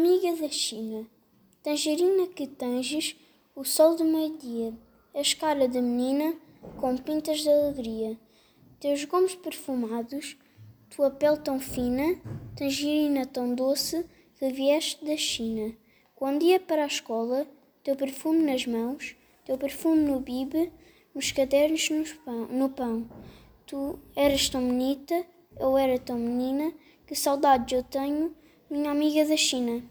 amiga da China, tangerina que tanges o sol do meio-dia, és cara de menina com pintas de alegria, teus gomos perfumados, tua pele tão fina, tangerina tão doce que vieste da China. Quando ia para a escola, teu perfume nas mãos, teu perfume no bibe, nos cadernos nos pão, no pão. Tu eras tão bonita, eu era tão menina, que saudades eu tenho, minha amiga da China.